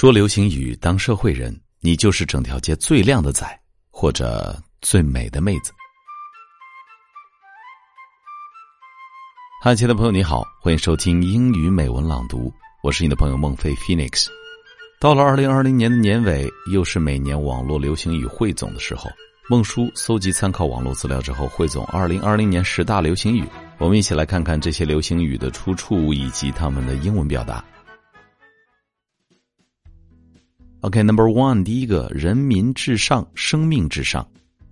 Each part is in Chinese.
说流行语当社会人，你就是整条街最靓的仔，或者最美的妹子。嗨，亲爱的朋友，你好，欢迎收听英语美文朗读，我是你的朋友孟非 Phoenix。到了二零二零年的年尾，又是每年网络流行语汇总的时候。孟叔搜集参考网络资料之后，汇总二零二零年十大流行语。我们一起来看看这些流行语的出处以及他们的英文表达。OK，Number one，第一个，人民至上，生命至上。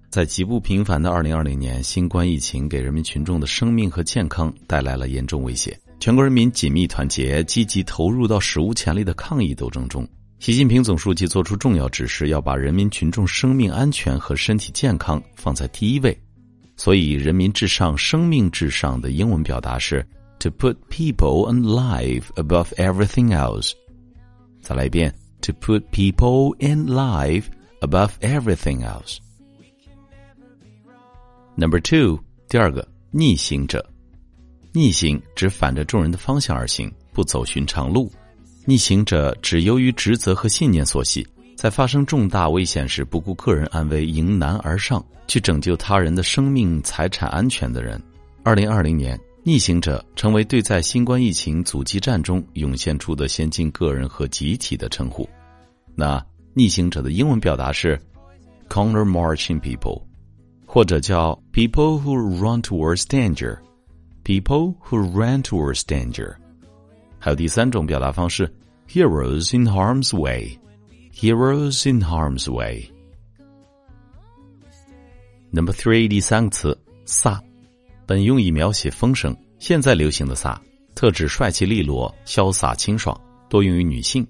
在极不平凡的二零二零年，新冠疫情给人民群众的生命和健康带来了严重威胁。全国人民紧密团结，积极投入到史无前例的抗疫斗争中。习近平总书记作出重要指示，要把人民群众生命安全和身体健康放在第一位。所以，人民至上，生命至上的英文表达是 “to put people and life above everything else”。再来一遍。To put people in life above everything else. Number two，第二个逆行者，逆行指反着众人的方向而行，不走寻常路。逆行者只由于职责和信念所系，在发生重大危险时不顾个人安危，迎难而上，去拯救他人的生命财产安全的人。二零二零年。逆行者成为对在新冠疫情阻击战中涌现出的先进个人和集体的称呼。那逆行者的英文表达是 “counter marching people”，或者叫 “people who run towards danger”，“people who run towards danger”。还有第三种表达方式 “heroes in harm's way”，“heroes in harm's way”。Number three，第三个词“萨”。本用以描写风声，现在流行的飒，特指帅气利落、潇洒清爽，多用于女性。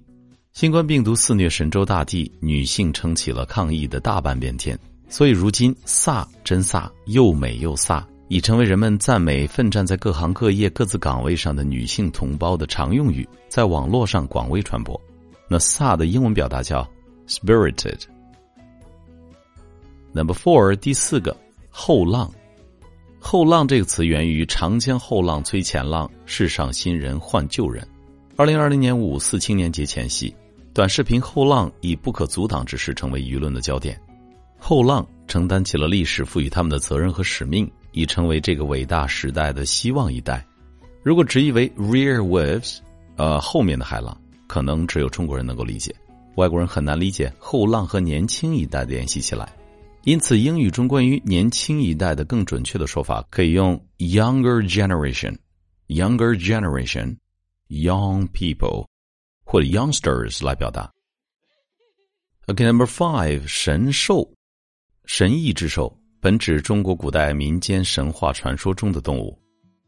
新冠病毒肆虐神州大地，女性撑起了抗疫的大半边天，所以如今“飒”真飒，又美又飒，已成为人们赞美奋战在各行各业各自岗位上的女性同胞的常用语，在网络上广为传播。那“飒”的英文表达叫 “spirited”。Number four，第四个后浪。后浪这个词源于“长江后浪推前浪，世上新人换旧人”。二零二零年五四青年节前夕，短视频后浪以不可阻挡之势成为舆论的焦点。后浪承担起了历史赋予他们的责任和使命，已成为这个伟大时代的希望一代。如果直译为 “rear waves”，呃，后面的海浪，可能只有中国人能够理解，外国人很难理解后浪和年轻一代联系起来。因此，英语中关于年轻一代的更准确的说法，可以用 younger generation，younger generation，young people 或者 youngsters 来表达。OK，number five，神兽，神异之兽，本指中国古代民间神话传说中的动物。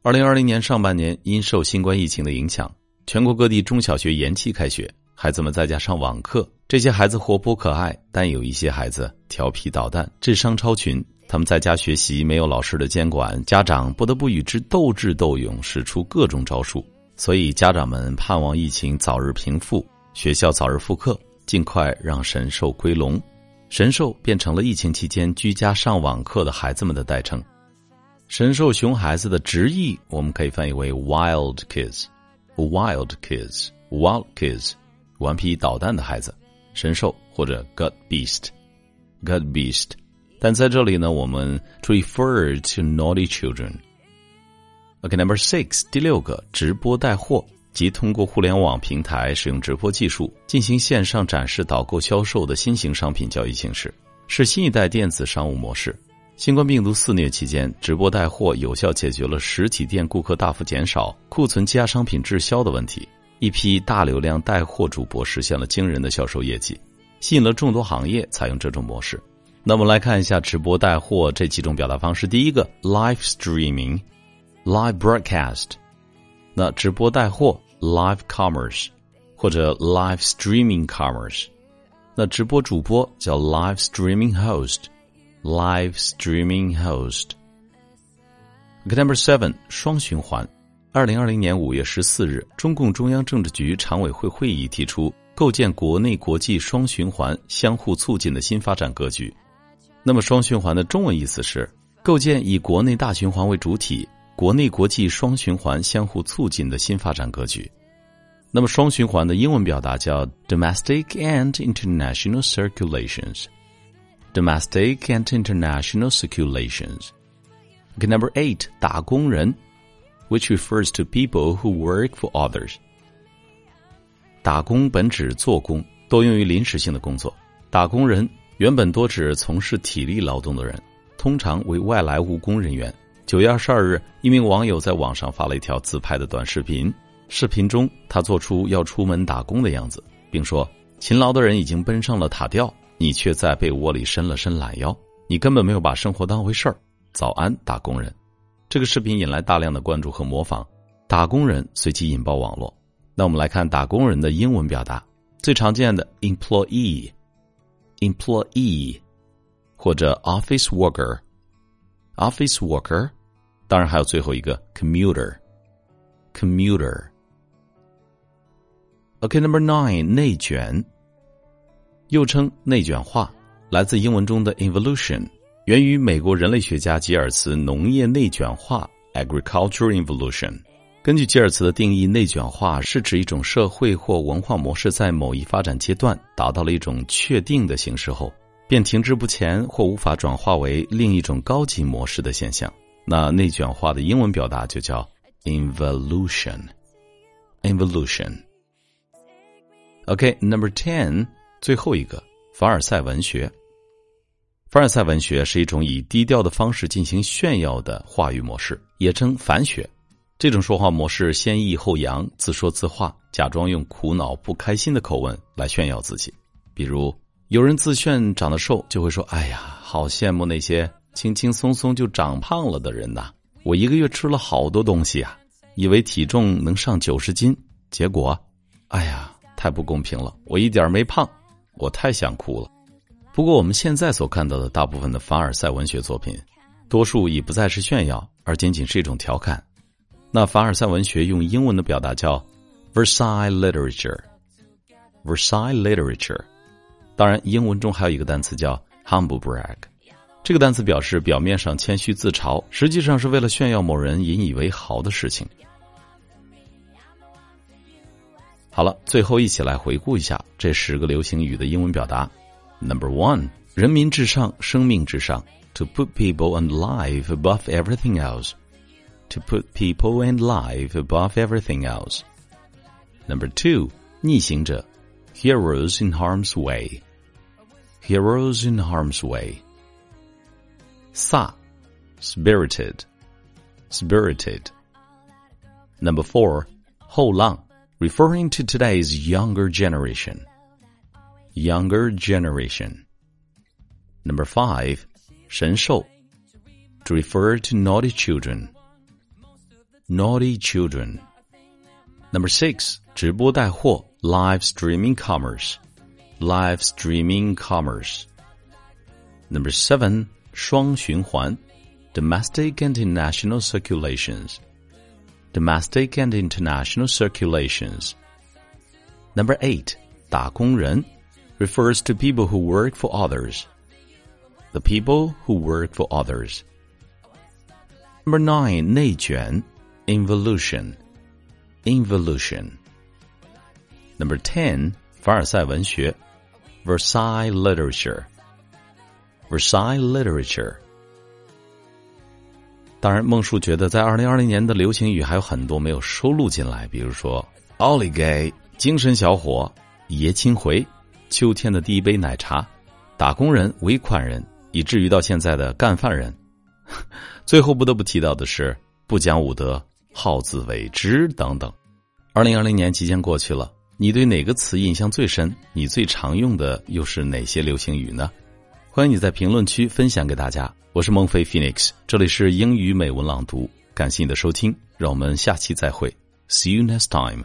二零二零年上半年，因受新冠疫情的影响，全国各地中小学延期开学。孩子们在家上网课，这些孩子活泼可爱，但有一些孩子调皮捣蛋，智商超群。他们在家学习，没有老师的监管，家长不得不与之斗智斗勇，使出各种招数。所以，家长们盼望疫情早日平复，学校早日复课，尽快让神兽归笼。神兽变成了疫情期间居家上网课的孩子们的代称。神兽熊孩子的直译，我们可以翻译为 “wild kids”，“wild kids”，“wild kids”。顽皮捣蛋的孩子，神兽或者 God Beast，God Beast，但在这里呢，我们 refer to naughty children。OK，Number six，第六个直播带货，即通过互联网平台使用直播技术进行线上展示、导购、销售的新型商品交易形式，是新一代电子商务模式。新冠病毒肆虐期间，直播带货有效解决了实体店顾客大幅减少、库存积压商品滞销的问题。一批大流量带货主播实现了惊人的销售业绩，吸引了众多行业采用这种模式。那我们来看一下直播带货这几种表达方式。第一个，live streaming，live broadcast。那直播带货，live commerce，或者 live streaming commerce。那直播主播叫 live streaming host，live streaming host。Number seven，双循环。二零二零年五月十四日，中共中央政治局常委会会议提出构建国内国际双循环相互促进的新发展格局。那么，双循环的中文意思是构建以国内大循环为主体、国内国际双循环相互促进的新发展格局。那么双循环的英文表达叫 domestic and international circulations。domestic and international circulations。Number eight, 打工人 which refers to people who work for others. 打工本指做工，多用于临时性的工作。打工人原本多指从事体力劳动的人，通常为外来务工人员。九月二十二日，一名网友在网上发了一条自拍的短视频。视频中，他做出要出门打工的样子，并说：“勤劳的人已经奔上了塔吊，你却在被窝里伸了伸懒腰，你根本没有把生活当回事儿。”早安，打工人。这个视频引来大量的关注和模仿，打工人随即引爆网络。那我们来看打工人的英文表达，最常见的 employee，employee，或者 office worker，office worker，当然还有最后一个 commuter，commuter。OK，Number nine，内卷，又称内卷化，来自英文中的 evolution，源于美国人类学家吉尔茨农业内卷化 （agricultural evolution）。根据吉尔茨的定义，内卷化是指一种社会或文化模式在某一发展阶段达到了一种确定的形式后，便停滞不前或无法转化为另一种高级模式的现象。那内卷化的英文表达就叫 evolution，evolution。OK，Number ten，最后一个凡尔赛文学。凡尔赛文学是一种以低调的方式进行炫耀的话语模式，也称反学。这种说话模式先抑后扬，自说自话，假装用苦恼、不开心的口吻来炫耀自己。比如，有人自炫长得瘦，就会说：“哎呀，好羡慕那些轻轻松松就长胖了的人呐！我一个月吃了好多东西啊，以为体重能上九十斤，结果，哎呀。”太不公平了！我一点没胖，我太想哭了。不过我们现在所看到的大部分的凡尔赛文学作品，多数已不再是炫耀，而仅仅是一种调侃。那凡尔赛文学用英文的表达叫 Versailles literature，Versailles literature。当然，英文中还有一个单词叫 humble brag，这个单词表示表面上谦虚自嘲，实际上是为了炫耀某人引以为豪的事情。好了，最后一起来回顾一下这十个流行语的英文表达。Number one，人民至上，生命至上，to put people and life above everything else。To put people and life above everything else. Number two，逆行者，heroes in harm's way. Heroes in harm's way. Sa, spirited, spirited. Number four，后浪。referring to today's younger generation. Younger generation. Number five, 神兽, to refer to naughty children. Naughty children. Number six, 直播带货, live streaming commerce. Live streaming commerce. Number seven, 双循环, domestic and international circulations domestic and international circulations. Number eight, 打工人 refers to people who work for others. The people who work for others. Number nine, 内卷 involution. Involution. Number ten, 凡尔赛文学 Versailles literature. Versailles literature. 当然，孟树觉得在二零二零年的流行语还有很多没有收录进来，比如说“奥利给”、“精神小伙”、“爷青回”、“ 秋天的第一杯奶茶”、“打工人”、“尾款人”，以至于到现在的“干饭人”。最后不得不提到的是“不讲武德”、“好自为之”等等。二零二零年即将过去了，你对哪个词印象最深？你最常用的又是哪些流行语呢？欢迎你在评论区分享给大家。我是孟非 Phoenix，这里是英语美文朗读。感谢你的收听，让我们下期再会。See you next time.